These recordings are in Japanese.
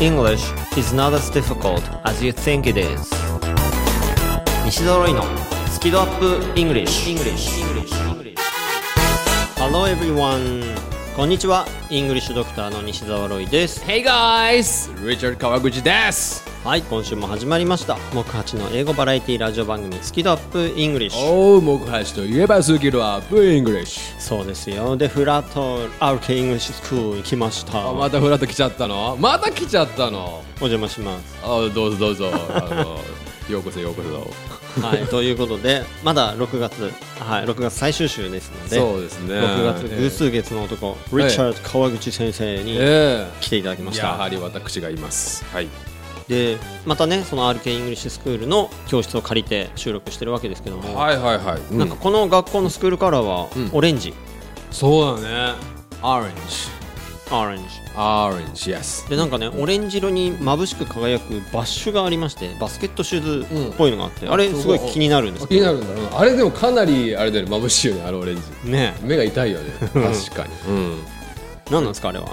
English is not as difficult as you think it is 西澤ロイのスキドアップ English, English. Hello everyone こんにちはイングリッシュドクターの西澤ロイです Hey guys! リチャード川口ですはい今週も始まりました。木八の英語バラエティラジオ番組スキドアップ English おー、木橋といえばスキルアップ English そうですよ。でフラット RK English School 行きました。あまたフラット来ちゃったの？また来ちゃったの？お邪魔します。あどうぞどうぞ。あのようこそようこそ。はい、ということで、まだ6月、はい、6月最終週ですので、そうですね。6月偶数月の男、リチャード川口先生にえ来ていただきました。えやはり私がいます。はいで、またね、その RK イングリッシュスクールの教室を借りて収録してるわけですけども、はいはいはい、うん。なんかこの学校のスクールカラーはうん。オレンジ、そうだね。Orange オレンジ。Orange yes でなんかねオレンジ色に眩しく輝くバッシュがありましてバスケットシューズっぽいのがあって、あれすごい気になるんです気になるんだろう。なあれでもかなりあれだよね眩しいよねあのオレンジ。ね。目が痛いよね。確かに。うん。何なんですかあれは？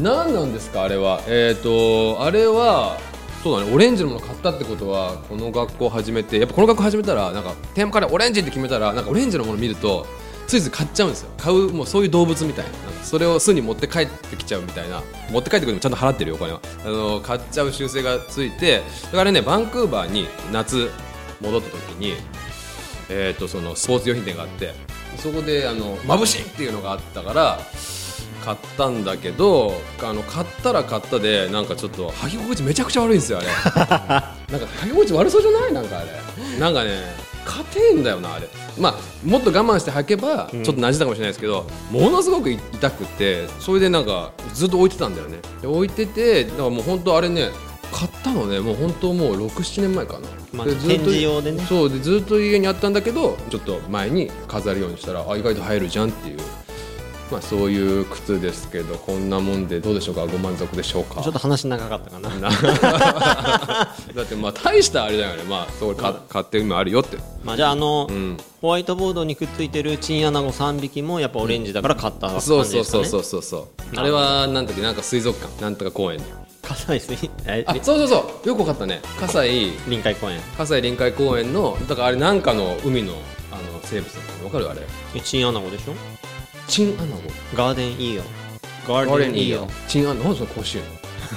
何なんですかあれは？えっ、とあれはそうだね。オレンジのもの買ったってことはこの学校始めてやっぱこの学校始めたらなんかテーマからオレンジって決めたらなんかオレンジのもの見るとついつい買っちゃうんですよ。買うもうそういう動物みたいな。それを巣に持って帰ってきちゃうみたいな。持って帰ってくるのもちゃんと払ってるよお金は。あの買っちゃう習性がついてだからねバンクーバーに夏戻った時にえー、とそのスポーツ用品店があってそこであの眩しいっていうのがあったから買ったんだけどあの買ったら買ったでなんかちょっと履き心地めちゃくちゃ悪いんですよあれ。なんか履き心地悪そうじゃない？なんかあれ。なんかね硬いんだよなあれ。まあもっと我慢して履けばちょっと馴染んだかもしれないですけど、ものすごく痛くてそれでなんかずっと置いてたんだよね。で置いててだからもう本当あれね買ったのねもう本当もう67年前かな、まあでずっと展示用でね。そうでずっと家にあったんだけどちょっと前に飾るようにしたらあ意外と入るじゃんっていうまあそういう靴ですけどこんなもんでどうでしょうか？ご満足でしょうか？ちょっと話長かったかな。な。だってまあ大したあれだよね。まあそうか買って今あるよって。まあじゃああの、うん。ホワイトボードにくっついてるチンアナゴ3匹もやっぱオレンジだから買った感じそうですかね。そうそうそうそうそうあれはなんだっけなんか水族館。なんとか公園。葛西 あそうそうそう。よくわかったね。葛西臨海公園。葛西臨海公園のだからあれなんかの海のあの生物だったの？わかるあれ？えチンアナゴでしょ？チンアナゴ。ガーデンイーオガガーデンいいよチンアナゴその甲子園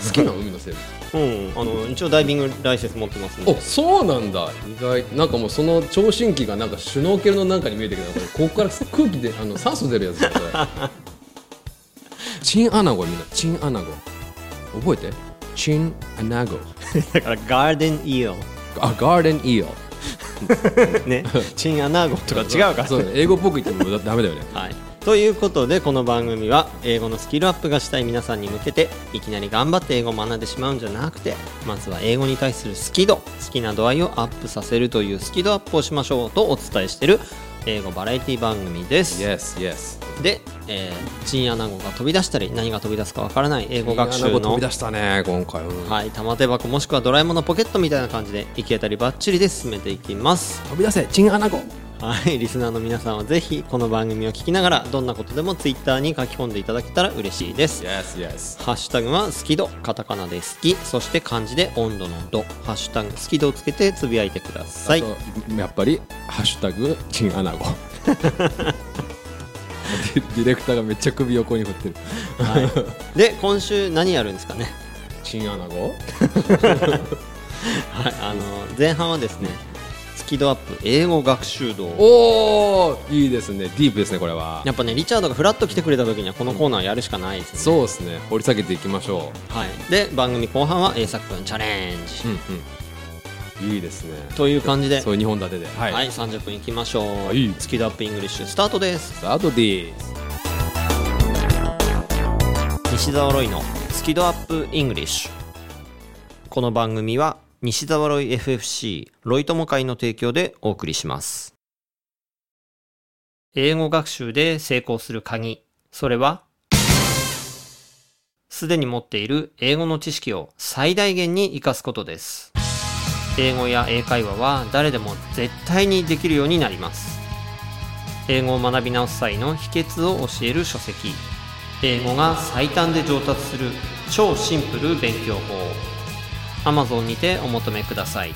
好きなの海の生物。うん。あの一応ダイビングライセンス持ってますんで。おそうなんだ。意外。なんかもうその聴診器がなんかシュノーケルのなんかに見えてくるこれここから空気であの酸素出るやつだこれ。チンアナゴみんな。チンアナゴ。覚えて？チンアナゴ。だからガーデンイーオあガーデンイーオ ね。チンアナゴとか違うから。そうね英語っぽく言ってもだダメだよね。はい、ということでこの番組は英語のスキルアップがしたい皆さんに向けていきなり頑張って英語を学んでしまうんじゃなくてまずは英語に対する好き度好きな度合いをアップさせるというスキドアップをしましょうとお伝えしている英語バラエティ番組です。Yes yes で、えーチンアナゴが飛び出したり何が飛び出すかわからない英語学習チンアナゴ飛のび出したね今回、うんはい、玉手箱もしくはドラえもんのポケットみたいな感じで行き当たりばっちりで進めていきます。飛び出せチンアナゴはい、リスナーの皆さんはぜひこの番組を聞きながらどんなことでもツイッターに書き込んでいただけたら嬉しいです。Yes yes ハッシュタグは好き度、カタカナで好き、そして漢字で温度の度、ハッシュタグ好き度をつけてつぶやいてください。あとやっぱり「ハッシュタグチンアナゴ」デ ィディレクターがめっちゃ首横に振ってるはい、で、今週何やるんですかね？チンアナゴ？はい、あの前半はですね、スキドアップ英語学習道。おおいいですね。ディープですねこれは。やっぱね、リチャードがフラッと来てくれた時にはこのコーナーやるしかないですね。そうですね。掘り下げていきましょはい、で、番組後半は A 作君チャレンジ。う、うんうん。いいですね。という感じで、そういう2本立てで。ははい、30分いきましょう。はい。スキドアップイングリッシュ。スタートです。スタートです。西澤ロイのスキドアップイングリッシュ。この番組は西澤ロイ FFC ロイ友会の提供でお送りします。英語学習で成功する鍵。それはすでに持っている英語の知識を最大限に活かすことです。英語や英会話は誰でも絶対にできるようになります。英語を学び直す際の秘訣を教える書籍。英語が最短で上達する超シンプル勉強法。Amazon にてお求めください。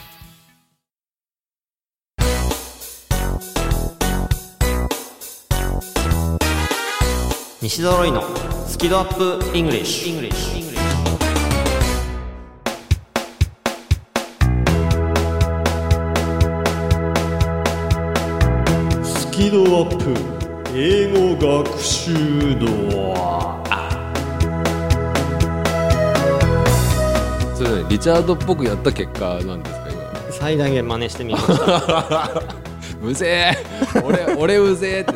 西ドロイのスキドアップ English, English. スキドアップ。英語学習度リチャードっぽくやった結果なんですか今。最大限真似してみました。うぜえ。俺俺うぜえって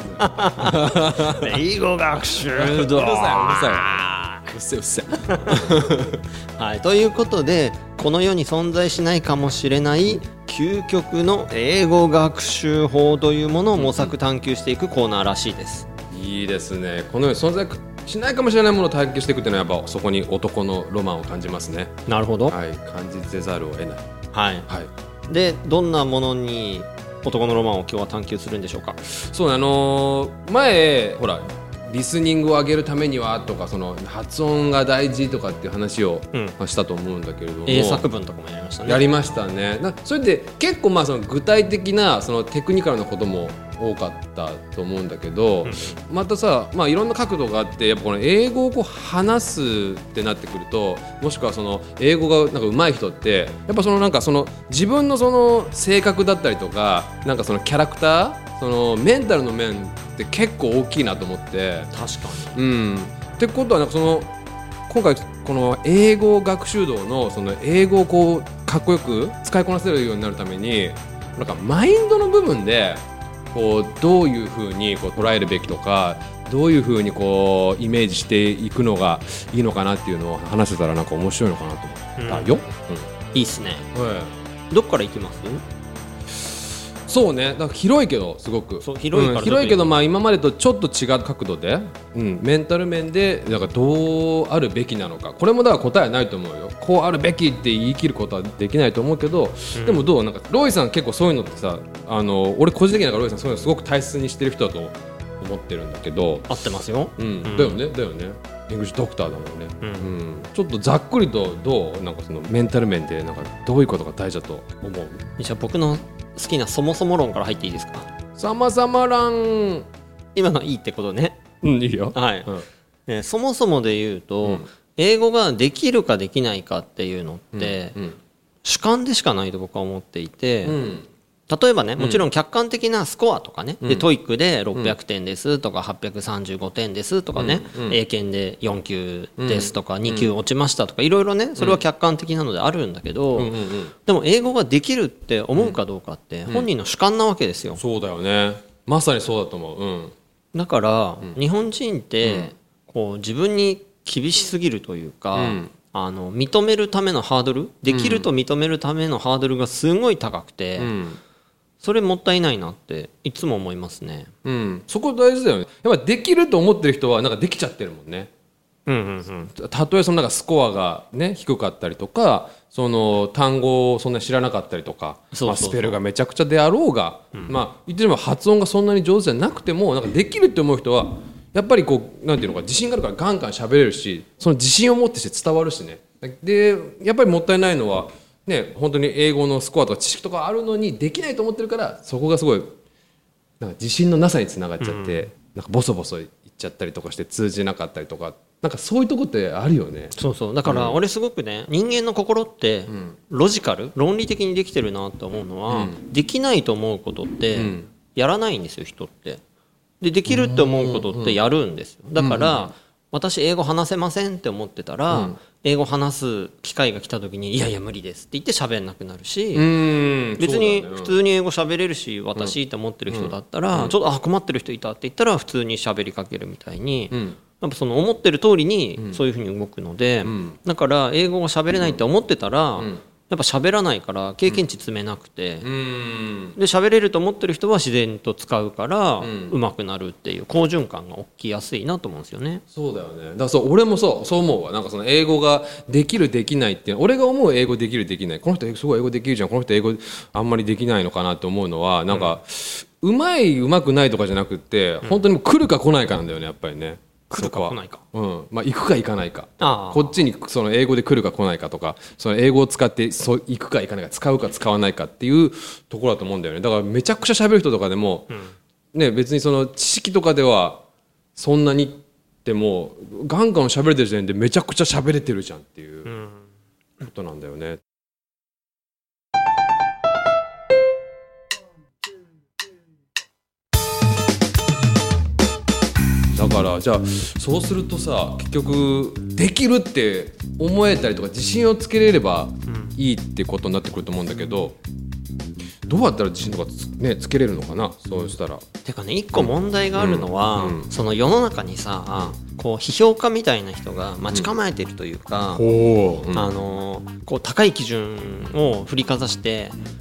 英語学習度うるさいうるさうっせえうっせえ。はい、ということでこの世に存在しないかもしれない究極の英語学習法というものを模索探求していくコーナーらしいです。いいですね。この世に存在しないかもしれないものを探求していくっていうのはやっぱそこに男のロマンを感じますねなるほど。はい感じせざるを得ないはい。はいでどんなものに男のロマンを今日は探求するんでしょうか？そうねあのー前ほらリスニングを上げるためにはとかその発音が大事とかっていう話を、したと思うんだけれども英作文とかもやりましたね。やりましたねなそれで結構まあその具体的なそのテクニカルなことも多かったと思うんだけど、またさ、まあ、いろんな角度があってやっぱこの英語をこう話すってなってくるともしくはその英語がなんか上手い人ってやっぱそのなんかその自分のその性格だったりとかなんかそのキャラクターそのメンタルの面って結構大きいなと思って。確かうん、ってことはなんかその今回この英語学習道のその英語をこうかっこよく使いこなせるようになるためになんかマインドの部分でこうどういうふうにこう捉えるべきとかどういうふうにこうイメージしていくのがいいのかなっていうのを話せたらなんか面白いのかなと思ったよ。にいいっすね。うんはいどっから行きます？そうね。だから広いけどすごく。そう広いからうん。広いけどまあ今までとちょっと違う角度で、うん、メンタル面でなんかどうあるべきなのか。これもだから答えはないと思うよ。こうあるべきって言い切ることはできないと思うけど、でもどう？なんかロイさん結構そういうのってさあの俺個人的にはロイさんそういうのすごく大切にしてる人だと思ってるんだけど、合ってますよ。うん。だよね。だよね。イングリッシュドクターだもんね、うん。うん。ちょっとざっくりとどう？なんかそのメンタル面でなんかどういうことが大事だと思う？じゃあ僕の好きなそもそも論から入っていいですか？さまざまらん今のいいってことね。うんいいよはい。うんえーそもそもで言うと、うん英語ができるかできないかっていうのって、うん主観でしかないと僕は思っていて、うん例えばねもちろん客観的なスコアとかね、でうん。 TOEIC で600点ですとか835点ですとかね、うん。うん。英検で4級ですとか、2級落ちましたとかいろいろねそれは客観的なのであるんだけど、うんうんうんでも英語ができるって思うかどうかって本人の主観なわけですよ。そうだよね。まさにそうだと思う。うん。だから、日本人って、こう自分に厳しすぎるというか、うん。あの認めるためのハードルできると認めるためのハードルがすごい高くて、うんそれもったいないなっていつも思いますね。うん。そこ大事だよね。やっぱできると思ってる人はなんかできちゃってるもんね。うんうんうん、たとえそのなんかスコアがね低かったりとかその単語をそんなに知らなかったりとかまあ、スペルがめちゃくちゃであろうが、まあ言ってみれば発音がそんなに上手じゃなくてもなんかできるって思う人はやっぱりこうなんていうのか自信があるからガンガン喋れるしその自信を持ってして伝わるしね。でやっぱりもったいないのはね本当に英語のスコアとか知識とかあるのにできないと思ってるからそこがすごいなんか自信のなさにつながっちゃって、なんかボソボソ言っちゃったりとかして通じなかったりとかなんかそういうとこってあるよね。そうそう。だから俺すごくね人間の心ってロジカル論理的にできてるなって思うのは、できないと思うことってん。やらないんですよ人って。でできるって思うことってやるんですよ。だから、私英語話せませんって思ってたら、英語話す機会が来た時に「いやいや無理です」って言って喋んなくなるし、うん。別に普通に英語喋れるし私って思ってる人だったら、ちょっとあ困ってる人いたって言ったら普通に喋りかけるみたいに、ん。やっぱその思ってる通りにそういうふうに動くので、ん。だから英語が喋れないって思ってたら、んやっぱ喋らないから経験値積めなくて、うん。で喋れると思ってる人は自然と使うから、ん。上手くなるっていう好循環が起きやすいなと思うんですよね。そうだよね。だからそう俺もそうそう思うわ。なんかその英語ができるできないっていう俺が思う英語できるできない。この人すごい英語できるじゃん。この人英語あんまりできないのかなって思うのはなんか、うまいうまくないとかじゃなくって本当に来るか来ないかなんだよねやっぱりね来るか来ないか。うん。まあ、行くか行かないか。こっちにその英語で来るか来ないかとかその英語を使ってそう行くか行かないか使うか使わないかっていうところだと思うんだよね。だからめちゃくちゃ喋る人とかでも、ね、別にその知識とかではそんなにってもガンガン喋れてる時点でめちゃくちゃ喋れてるじゃんっていうことなんだよね。だからじゃあそうするとさ結局できるって思えたりとか自信をつけれればいいってことになってくると思うんだけどどうやったら自信とかつ,、ね、つけれるのかな？そうしたら。てかね一個問題があるのは、うんうん。その世の中にさ、こう批評家みたいな人が待ち構えてるというか、おーあのーこう高い基準を振りかざしてお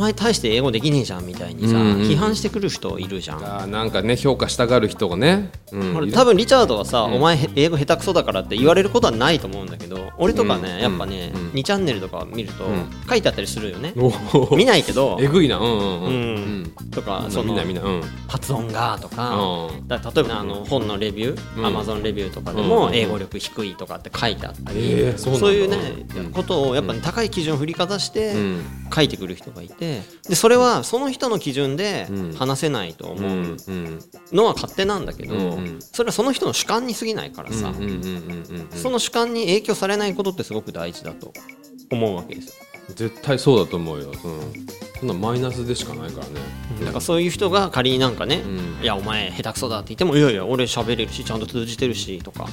前大して英語できねえじゃんみたいにさ、うんうん。批判してくる人いるじゃん。あーなんかね評価したがる人がね、うん。俺多分リチャードはさ、お前へ英語下手くそだからって言われることはないと思うんだけど俺とかね、うん。やっぱね、うん。2チャンネルとか見ると、ん。書いてあったりするよね、見ないけどえぐいな。うんうんううん。ん、とかうんその発音がとか,、うん。だ例えばあの本のレビュー、うん。アマゾンレビューとかでうん。も英語力低いとかって書いてあったり、えーそういうね、うん。ことをやっぱ、ね、高い基準を振りかざしてうん。書いてくる人がいてでそれはその人の基準でうん。話せないとう思うのは勝手なんだけど、それはその人の主観に過ぎないからさ、その主観に影響されないことってすごく大事だと思うわけですよ。絶対そうだと思うよ、うん、そんなマイナスでしかないからね、だからそういう人が仮になんかね、うん。いやお前下手くそだって言ってもいやいや俺喋れるしちゃんと通じてるしとか、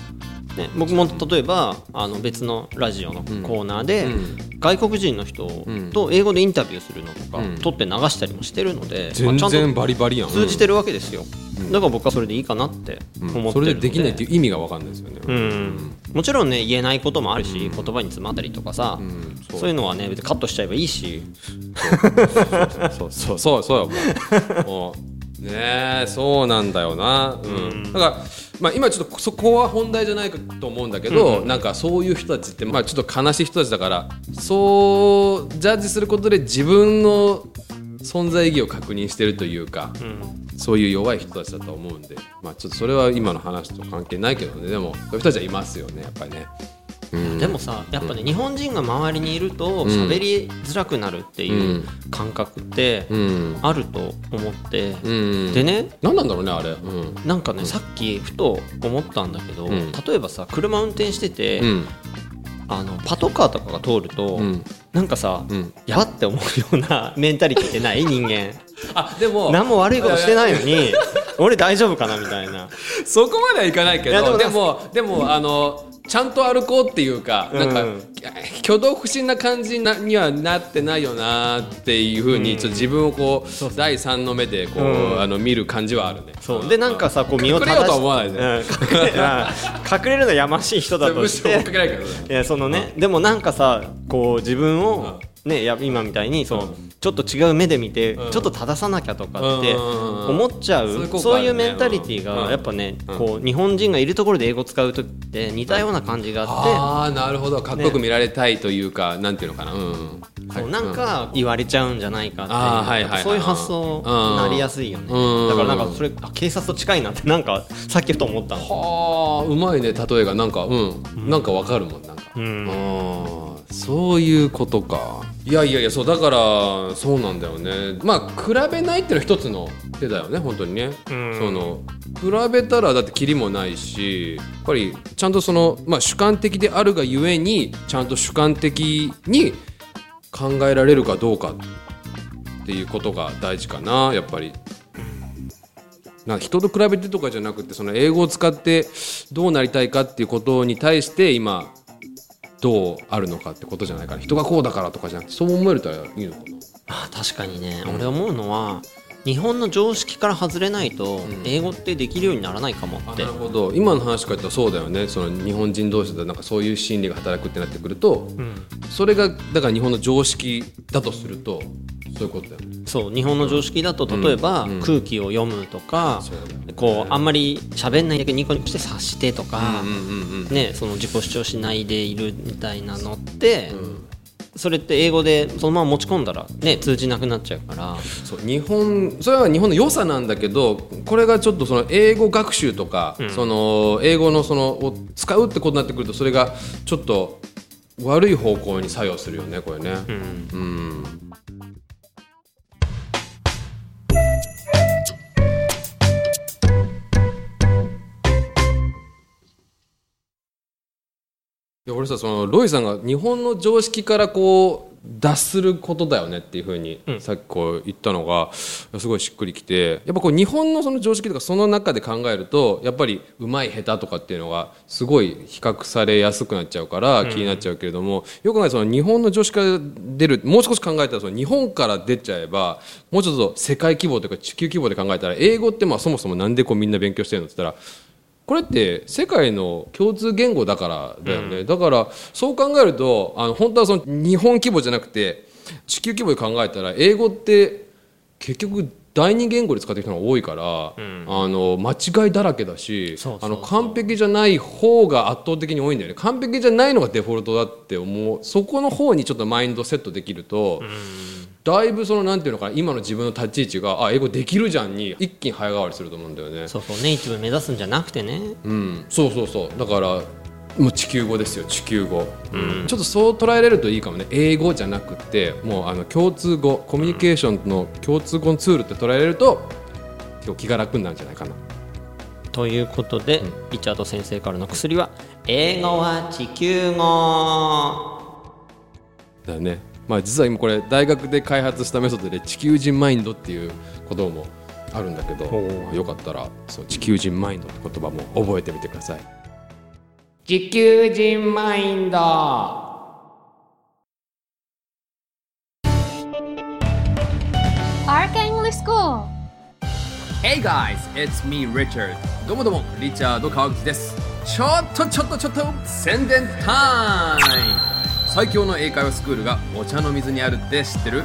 ね、僕も例えばあの別のラジオのコーナーで、うん。外国人の人と英語でインタビューするのとか、うん。撮って流したりもしてるので、まあ全ちゃん然とバリバリやん。通じてるわけですよ、だから僕はそれでいいかなって思ってそれでできないっていう意味が分かんないですよね。うん、もちろんね言えないこともあるし、言葉に詰まったりとかさ、うん。そう。そういうのはね別にカットしちゃえばいいし。そうそうそうそう。よもう。もうねえそうなんだよな、うん。だから、まあ、今ちょっとそこは本題じゃないかと思うんだけど、なんかそういう人たちって、まあ、ちょっと悲しい人たちだからそうジャッジすることで自分の存在意義を確認してるというか、そういう弱い人たちだと思うんで、まあ、ちょっとそれは今の話と関係ないけどね。でもそういう人たちはいますよねやっぱりね。うん。でもさやっぱね、日本人が周りにいるとん。喋りづらくなるっていう感覚ってうん。あると思って、うん、でね何なんだろうねあれ。うん。なんかね、さっきふと思ったんだけど、ん。例えばさ車運転してて、うん。あのパトカーとかが通ると、うん。なんかさ、うん。やばって思うような メンタリティってない？人間。あでも何も悪いことしてないのに俺大丈夫かなみたいな。そこまではいかないけどでももでもあのちゃんと歩こうっていうか、なんかうん挙動不審な感じなにはなってないよなっていうふうに、ちょっと自分をこう第三の目でこう、うん。あの見る感じはあるね。そう。でなんかさこう身を隠れようとは思わないで、うん。隠れるのやましい人だとむして。いやそのね、でもなんかさこう自分を、ね、や今みたいにそう、ちょっと違う目で見て、ん。ちょっと正さなきゃとかってうん。思っちゃう、そういう効果そういうメンタリティーうん。がやっぱね、うん。こう日本人がいるところで英語使う時って似たような感じがあって。ああなるほど。かっこよく見られたいというか、なんていうのかな。うん。そうなんか言われちゃうんじゃないかっていう,、そういう発想になりやすいよね、うん。だからなんかそれあ警察と近いなってなんかさっきふと思ったの。はあうまいね例えが。なんかうん、なんかわかるもんなんか、ん。あーそういうことか。いやいやいやそうだからそうなんだよね。まあ比べないっていうのは一つの手だよね本当にね、ん。その比べたらだってキリもないしやっぱりちゃんとその、まあ、主観的であるがゆえにちゃんと主観的に考えられるかどうかっていうことが大事かなやっぱり。な人と比べてとかじゃなくてその英語を使ってどうなりたいかっていうことに対して今どうあるのかってことじゃないから人がこうだからとかじゃなくてそう思えるといいのかなあ確かにね、俺思うのは日本の常識から外れないと英語ってできるようにならないかもって、なるほど。今の話から言ったらそうだよね。その日本人同士でなんかそういう心理が働くってなってくると、それがだから日本の常識だとするとそういうことだよね。そう日本の常識だと例えば、空気を読むとか、こうあんまり喋んないだけニコニコして察してとか、うんうんうんね、その自己主張しないでいるみたいなのって、それって英語でそのまま持ち込んだらね通じなくなっちゃうから。そう日本それは日本の良さなんだけどこれがちょっとその英語学習とか、その英語のそのを使うってことになってくるとそれがちょっと悪い方向に作用するよねこれね。うんいや俺さそのロイさんが日本の常識からこう脱することだよねっていうふうにさっきこう言ったのがすごいしっくりきてやっぱこう日本のその常識とかその中で考えるとやっぱりうまい下手とかっていうのがすごい比較されやすくなっちゃうから気になっちゃうけれども、よく考えたらその日本の常識から出るもう少し考えたらその日本から出ちゃえばもうちょっと世界規模というか地球規模で考えたら英語ってまあそもそもなんでこうみんな勉強してるのって言ったらこれって世界の共通言語だからだよね、だからそう考えるとあの本当はその日本規模じゃなくて地球規模で考えたら英語って結局第二言語で使ってる人が多いから、あの間違いだらけだしあの完璧じゃない方が圧倒的に多いんだよね。完璧じゃないのがデフォルトだって思う。そこの方にちょっとマインドセットできると、だいぶそのなんていうのかな今の自分の立ち位置があ英語できるじゃんに一気に早変わりすると思うんだよね。そうそうネイティブ目指すんじゃなくてね。うん、そうそうそう。だからもう地球語ですよ地球語、ちょっとそう捉えれるといいかもね。英語じゃなくてもうあの共通語コミュニケーションの共通語のツールって捉えれると結構気が楽になるんじゃないかな。ということで、リチャード先生からの薬は英語は地球語。だよねまあ実は今これ大学で開発したメソッドで地球人マインドっていう言葉もあるんだけどほう。よかったらそう地球人マインドって言葉も覚えてみてください。地球人マインド。Arc English School. Hey guys, it's me Richard. どうもどうもリチャード川口です。ちょっとちょっとちょっと宣伝タイム最強の英会話スクールがお茶の水にあるって知ってる？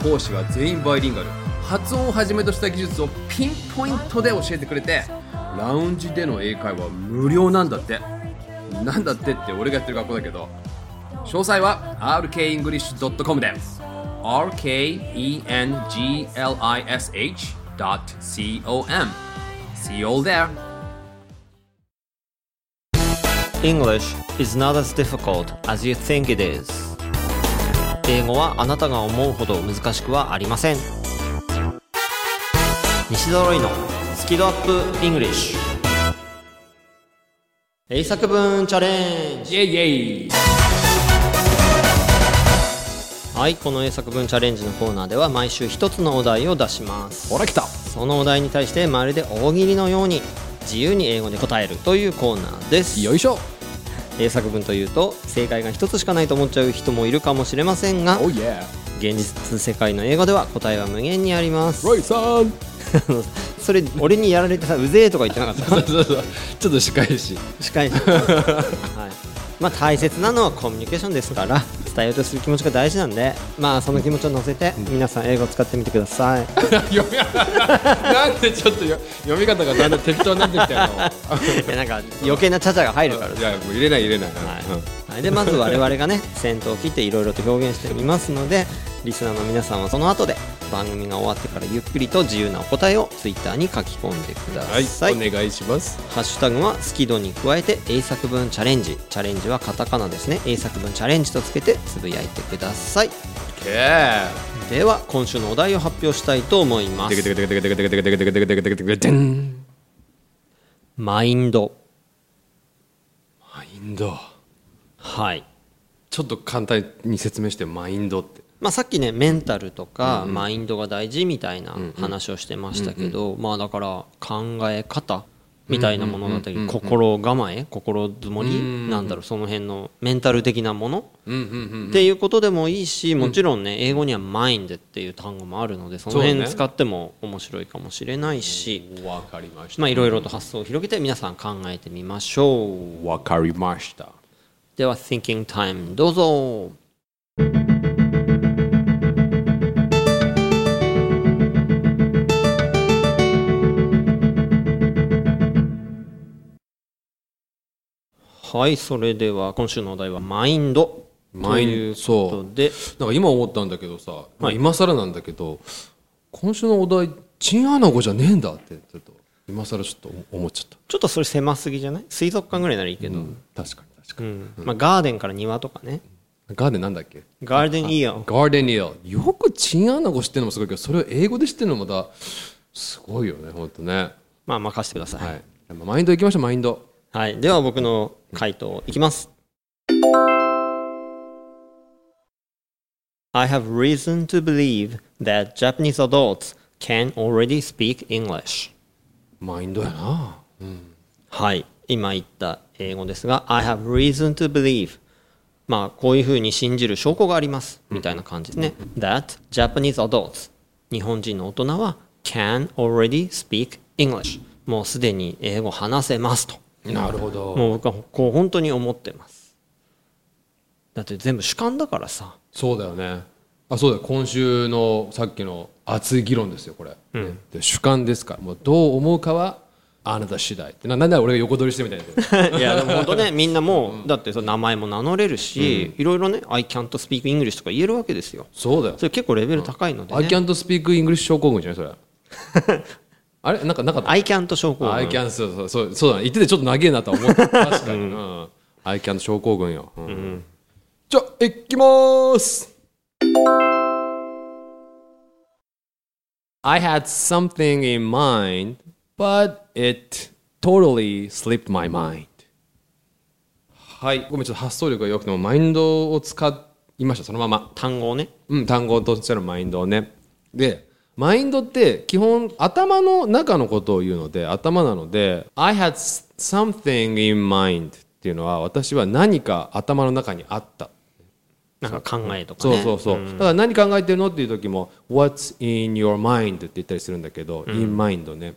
講師は全員バイリンガル。発音をはじめとした技術をピンポイントで教えてくれてラウンジでの英会話無料なんだって。なんだってって俺がやってる学校だけど。詳細は rkenglish.com で。rkenglish.com See you all there. English is not as difficult as you think it is. 英語はあなたが思うほど難しくはありません。西ドロイのスキドアップ English 英作文チャレンジ。イェイイェイ。はいこの英作文チャレンジのコーナーでは毎週一つのお題を出します。ほら来た。そのお題に対してまるで大喜利のように自由に英語で答えるというコーナーです。よいしょ。英作文というと正解が一つしかないと思っちゃう人もいるかもしれませんが Oh 現実世界の英語では答えは無限にあります。ロイさんそれ俺にやられてさうぜえとか言ってなかった？そうそうちょっと仕返し。司会者はい。まあ大切なのはコミュニケーションですから伝えようとする気持ちが大事なんでまあその気持ちを乗せて皆さん英語を使ってみてください。なんでちょっとよ読み方がだんだん適当になってきたの。いやなんか余計なチャチャが入るから。いやもう入れない入れない、はい、はい、でまず我々がね先頭を切っていろいろと表現してみますのでリスナーの皆さんはその後で番組が終わってからゆっくりと自由なお答えをツイッターに書き込んでください、はい、お願いします。ハッシュタグはスキドに加えて英作文チャレンジ。チャレンジはカタカナですね。英作文チャレンジとつけてつぶやいてください、OK では今週のお題を発表したいと思います。マインドマインドはいちょっと簡単に説明してマインドってまあ、さっきねメンタルとかマインドが大事みたいな話をしてましたけど、まあだから考え方みたいなものだったり心構え心づもりなんだろうその辺のメンタル的なもの？っていうことでもいいしもちろんね英語にはマインドっていう単語もあるのでその辺使っても面白いかもしれないしわかりました。まあいろいろと発想を広げて皆さん考えてみましょう。わかりました。では Thinking Time どうぞはいそれでは今週のお題はマインドマインというそうことで。なんか今思ったんだけどさ、まあ今更なんだけど今週のお題チンアナゴじゃねえんだってちょっと今更ちょっと思っちゃった、ちょっとそれ狭すぎじゃない？水族館ぐらいならいいけど、うん確かに確かに、まあ、ガーデンから庭とかね。ガーデンなんだっけ？ガーデンイヤーガーデンニアよくチンアナゴ知ってるのもすごいけどそれを英語で知ってるのもまたすごいよね本当ね。まあ任せてください、はい。まあマインドいきましょうマインドはい、では僕の回答いきます。I have reason to believe that Japanese adults can already speak English. マインドやなはい、今言った英語ですが、I have reason to believe. まあ、こういうふうに信じる証拠があります。みたいな感じですね。That Japanese adults. 日本人の大人は can already speak English. もうすでに英語話せますと。なるほど。もう僕はこう本当に思ってます。だって全部主観だからさ。そうだよね。あそうだよ。今週のさっきの熱い議論ですよこれ、で主観ですから。もうどう思うかはあなた次第。ってななんで俺が横取りしてみたいな。いやでも本当ね みんなもうだってその名前も名乗れるし、いろいろね「I can't speak English」とか言えるわけですよ。そうだよそれ結構レベル高いので、I ね。can't speak English 症候群じゃないそれあれ？なんかなかった？I can't 症候群。I can't そうそうそうそうだね。言っててちょっと長えなとは思った。確かに、うん。I can't 症候群よ、うん。じゃあ行きまーす。I had something in mind but it totally slipped my mind. はい。ごめんちょっと発想力が良くてもマインドを使いました。そのまま。単語をね。うん、単語としてのマインドをね。で、マインドって基本頭の中のことを言うので、頭なので、I had something in mind っていうのは私は何か頭の中にあった。なんか考えとかそうね。そうそう。だから何考えてるのっていう時も、What's in your mind? って言ったりするんだけど、in mind ね。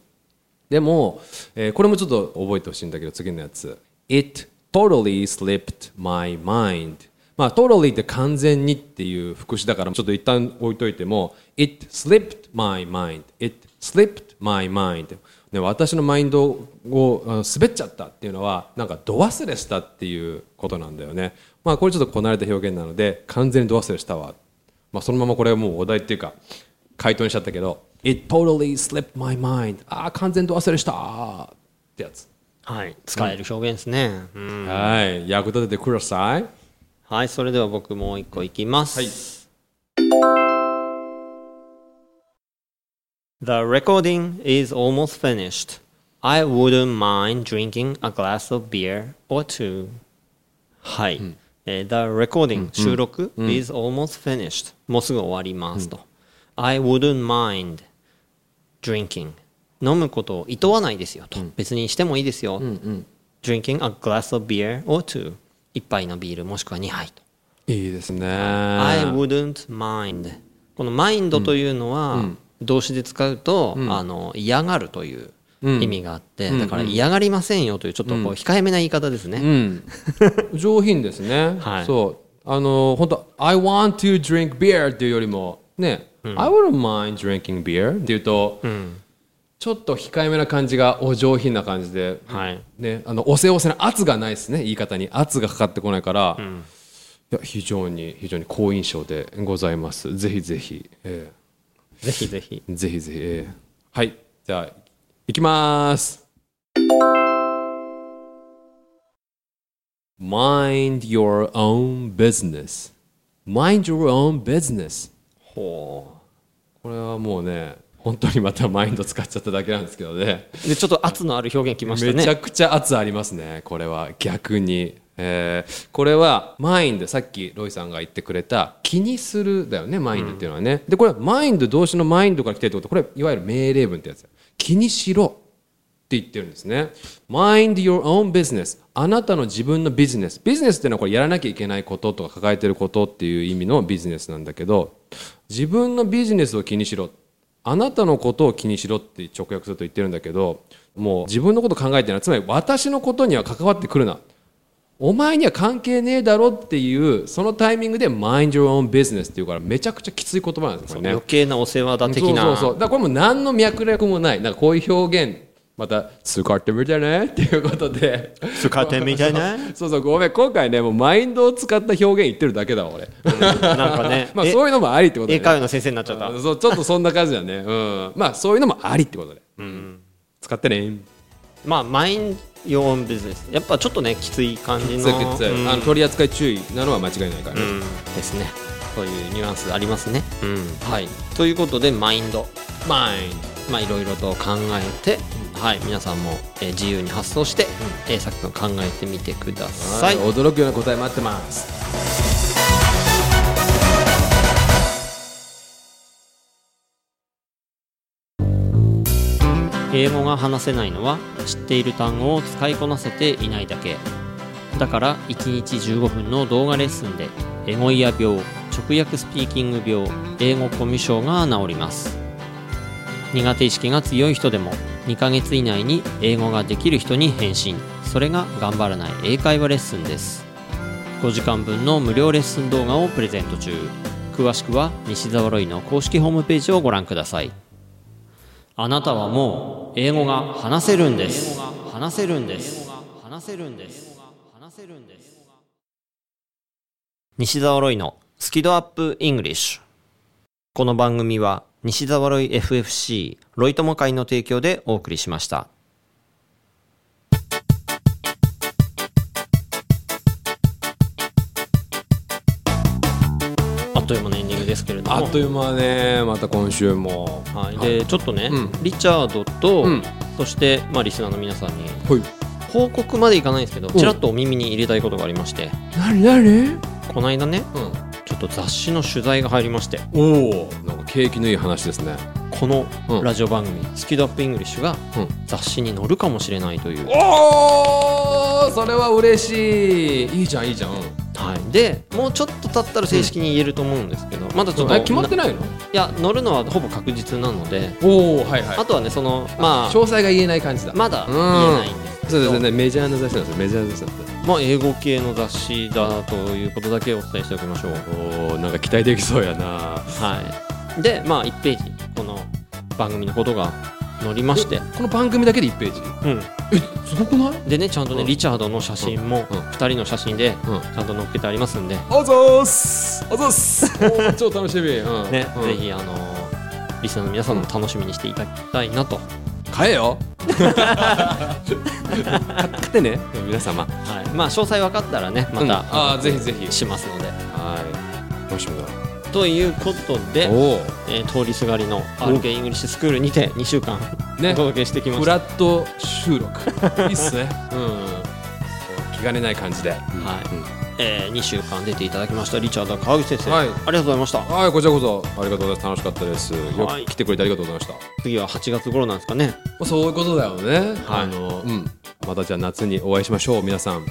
でも、えーこれもちょっと覚えてほしいんだけど、次のやつ。It totally slipped my mind. まあ、totally って完全にっていう副詞だから、ちょっと一旦置いといても、It slipped my mind. It slipped my mind. ね、私のマインドを滑っちゃったっていうのは、なんか度忘れしたっていうことなんだよね。まあ、これちょっとこなれた表現なので、完全に度忘れしたわ。まあ、そのままこれはもうお題っていうか、回答にしちゃったけど、It totally slipped my mind. ああ、完全度忘れしたってやつ。はい。使える表現ですね。うんはい、役立ててください。はい、それでは僕もう一個いきます。はい。The recording is almost finished. I wouldn't mind drinking a glass of beer or two. はい。えー The recording、収録、is almost finished. もうすぐ終わりますと。I wouldn't mind drinking. 飲むことを厭わないですよと。別にしてもいいですよ。drinking a glass of beer or two. 一杯のビールもしくは2杯と。いいですね。I wouldn't mind この mind というのは動詞で使うと、あの嫌がるという意味があって、だから嫌がりませんよというちょっとこう控えめな言い方ですね、うん。上品ですね。はい。そう。あの、本当 I want to drink beer っていうよりも、ね、I wouldn't mind drinking beer っていうと、ちょっと控えめな感じがお上品な感じで、はいね、あの、おせおせな圧がないですね、言い方に。圧がかかってこないから、いや、非常に、非常に好印象でございます。ぜひぜひ、えぜひぜひーぜひぜひ、えーはい。じゃあ、いきます。Mind your own business. Mind your own business. ほこれはもうね、本当にまたマインド使っちゃっただけなんですけどね。うでちょっと圧のある表現きましたねめちゃくちゃ圧ありますね、これは逆に。えーこれはマインド、さっきロイさんが言ってくれた気にするだよね、マインドっていうのはね。で、これはマインド、動詞のマインドから来てるってこと、これいわゆる命令文ってやつ。気にしろって言ってるんですね。Mind your own business. あなたの自分のビジネス。ビジネスっていうのはこれやらなきゃいけないこととか抱えてることっていう意味のビジネスなんだけど、自分のビジネスを気にしろ。あなたのことを気にしろって直訳すると言ってるんだけど、もう自分のこと考えてない。つまり私のことには関わってくるな。お前には関係ねえだろっていう、そのタイミングで mind your own business っていうからめちゃくちゃきつい言葉なんですよね。余計なお世話だ的なそうそうそうだからこれも何の脈絡もないなんかこういう表現また使ってみてねっていうことで。使ってみたいな そうそうごめん。今回ねもうマインドを使った表現言ってるだけだわ俺。なんかね。まあえそういうのもありってことだね。英会話の先生になっちゃった。うん。そうちょっとそんな感じだね。うん。まあそういうのもありってことで、使ってね。まあマインドオンビジネス。やっぱちょっとねきつい感じの。ついつい。うん。あの取り扱い注意なのは間違いないから。ね、うん。ですね。そういうニュアンスありますね、はい。ということでマインド。マインまあいろいろと考えて、はい皆さんも、えー自由に発想して、えー、さっきの考えてみてください、驚くような答え待ってます。英語が話せないのは知っている単語を使いこなせていないだけ。だから1日15分の動画レッスンでエゴイヤ病直訳スピーキング病英語コミュ障が治ります苦手意識が強い人でも2ヶ月以内に英語ができる人に返信それが頑張らない英会話レッスンです。5時間分の無料レッスン動画をプレゼント中。詳しくは西澤ロイの公式ホームページをご覧ください。あなたはもう英語が話せるんです。話せるんです。話せるんです。話せるんです。西澤ロイのスキドアップイングリッシュ。この番組は西澤ロイ FFC ロイ友会の提供でお送りしました。あっという間のエンディングですけれども。あっという間ねまた今週も。はい、でちょっとね、うん。リチャードと、うん。そして、まあ、リスナーの皆さんにはい。報告までいかないんですけど、ん。ちらっとお耳に入れたいことがありまして。何何この間ねうんと雑誌の取材が入りましておおなんか景気のいい話ですね。このうん。ラジオ番組「スキドアップイングリッシュ」がうん。雑誌に載るかもしれないという、おおそれは嬉しい。いいじゃんいいじゃん、はい、でもうちょっと経ったら正式に言えると思うんですけど、まだちょっとえ決まってないの？いや載るのはほぼ確実なので。おおはいはい。あとはねそのまあ詳細が言えない感じだ。まだ言えないんでそうですね。メジャーな雑誌なんですよ。メジャーな雑誌なんですよ。まあ、英語系の雑誌だということだけお伝えしておきましょう。おおなんか期待できそうやな。はい、でまあ1ページこの番組のことが載りまして、この番組だけで1ページ？うん、えすごくない？でねちゃんとね、うん。リチャードの写真もうん。2人の写真でうん。ちゃんと載っけてありますんで、あざーす。あざーす。おー超楽しみ、うん。ねうん。ぜひあのーリスナーの皆さんも楽しみにしていただきたいなと、買えよ。買ってね。皆様。はい、まあ詳細分かったらねまた、うん。あーぜひぜひ。しますので。はい。楽しみだということで、えー通りすがりの RK イングリッシュスクールにて2週間ね。お届けしてきました、ふらっと収録。いいっすね。うん。気兼ねない感じで。はい。うんえー、2週間出ていただきましたリチャード川口先生、はい。ありがとうございました。はいこちらこそありがとうございます。楽しかったです。よはい。く来てくれてありがとうございました。次は8月頃なんですかね。まあそういうことだよね。はい。あのうん。またじゃあ夏にお会いしましょう皆さん。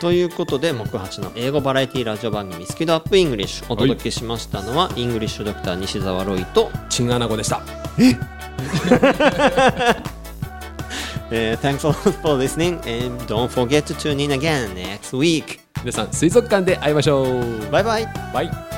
ということで木八の英語バラエティラジオ番組スキ度アップイングリッシュお届けしましたのは、イングリッシュドクター西澤ロイと、チンアナゴでした。え？ー Thanks a lot for listening and don't forget to tune in again next week 皆さん水族館で会いましょう。バイバイ。バイ